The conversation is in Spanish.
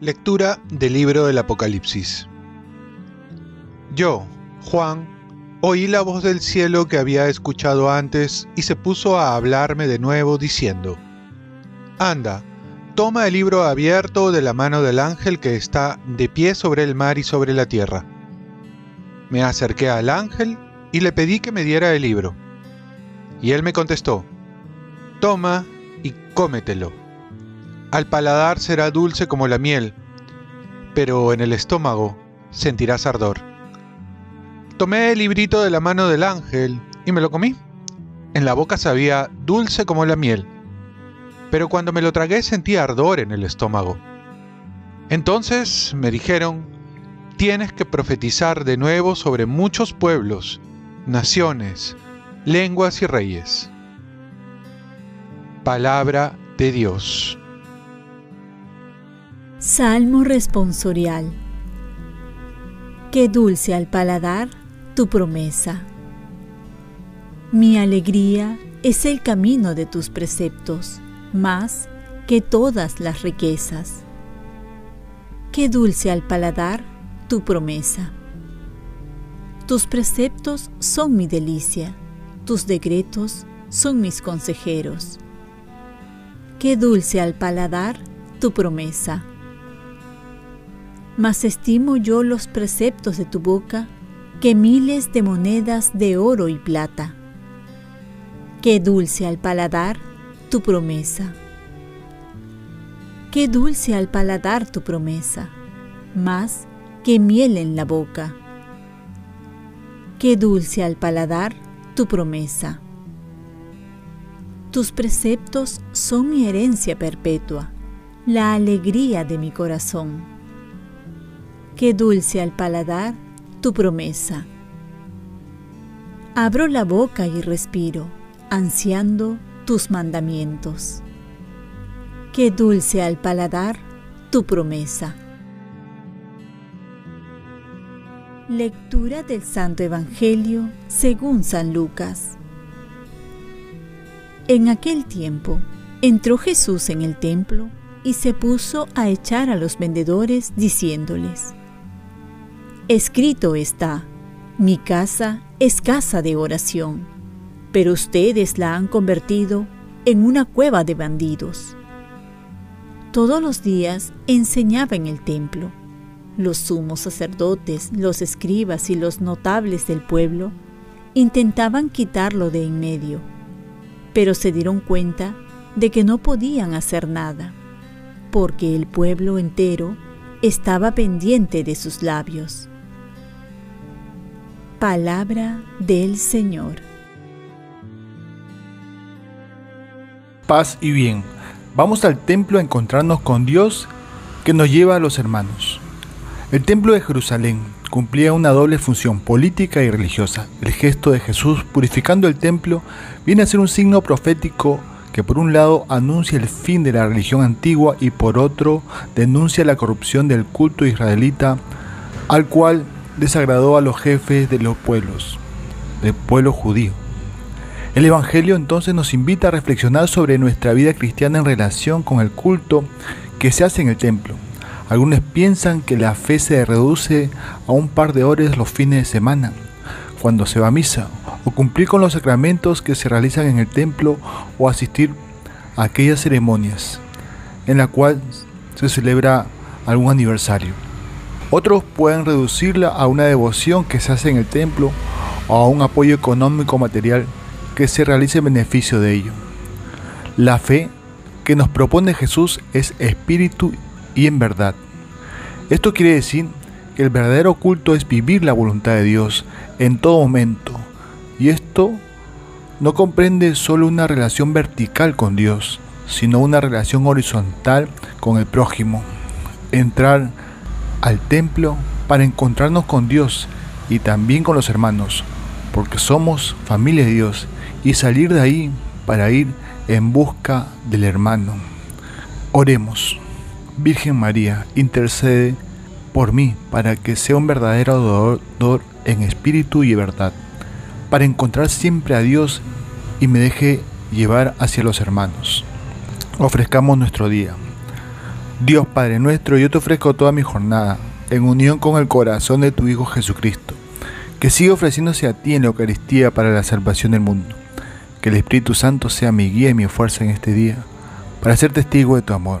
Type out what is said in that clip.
Lectura del libro del Apocalipsis. Yo, Juan, oí la voz del cielo que había escuchado antes y se puso a hablarme de nuevo diciendo, Anda, toma el libro abierto de la mano del ángel que está de pie sobre el mar y sobre la tierra. Me acerqué al ángel y le pedí que me diera el libro. Y él me contestó, Toma y cómetelo al paladar será dulce como la miel, pero en el estómago sentirás ardor. Tomé el librito de la mano del ángel y me lo comí. En la boca sabía dulce como la miel, pero cuando me lo tragué sentí ardor en el estómago. Entonces me dijeron, tienes que profetizar de nuevo sobre muchos pueblos, naciones, lenguas y reyes. Palabra de Dios. Salmo responsorial. Qué dulce al paladar tu promesa. Mi alegría es el camino de tus preceptos, más que todas las riquezas. Qué dulce al paladar tu promesa. Tus preceptos son mi delicia, tus decretos son mis consejeros. Qué dulce al paladar tu promesa mas estimo yo los preceptos de tu boca que miles de monedas de oro y plata. Qué dulce al paladar tu promesa. Qué dulce al paladar tu promesa, más que miel en la boca. Qué dulce al paladar tu promesa. Tus preceptos son mi herencia perpetua, la alegría de mi corazón qué dulce al paladar tu promesa. Abro la boca y respiro, ansiando tus mandamientos. Qué dulce al paladar tu promesa. Lectura del Santo Evangelio según San Lucas. En aquel tiempo entró Jesús en el templo y se puso a echar a los vendedores diciéndoles, Escrito está, mi casa es casa de oración, pero ustedes la han convertido en una cueva de bandidos. Todos los días enseñaba en el templo. Los sumos sacerdotes, los escribas y los notables del pueblo intentaban quitarlo de en medio, pero se dieron cuenta de que no podían hacer nada, porque el pueblo entero estaba pendiente de sus labios. Palabra del Señor. Paz y bien. Vamos al templo a encontrarnos con Dios que nos lleva a los hermanos. El templo de Jerusalén cumplía una doble función política y religiosa. El gesto de Jesús purificando el templo viene a ser un signo profético que por un lado anuncia el fin de la religión antigua y por otro denuncia la corrupción del culto israelita al cual desagradó a los jefes de los pueblos, del pueblo judío. El Evangelio entonces nos invita a reflexionar sobre nuestra vida cristiana en relación con el culto que se hace en el templo. Algunos piensan que la fe se reduce a un par de horas los fines de semana, cuando se va a misa, o cumplir con los sacramentos que se realizan en el templo o asistir a aquellas ceremonias en la cual se celebra algún aniversario. Otros pueden reducirla a una devoción que se hace en el templo o a un apoyo económico material que se realice en beneficio de ello. La fe que nos propone Jesús es espíritu y en verdad. Esto quiere decir que el verdadero culto es vivir la voluntad de Dios en todo momento. Y esto no comprende solo una relación vertical con Dios, sino una relación horizontal con el prójimo. Entrar al templo para encontrarnos con Dios y también con los hermanos, porque somos familia de Dios, y salir de ahí para ir en busca del hermano. Oremos. Virgen María, intercede por mí, para que sea un verdadero adorador en espíritu y verdad, para encontrar siempre a Dios y me deje llevar hacia los hermanos. Ofrezcamos nuestro día. Dios Padre nuestro, yo te ofrezco toda mi jornada, en unión con el corazón de tu Hijo Jesucristo, que siga ofreciéndose a ti en la Eucaristía para la salvación del mundo. Que el Espíritu Santo sea mi guía y mi fuerza en este día, para ser testigo de tu amor.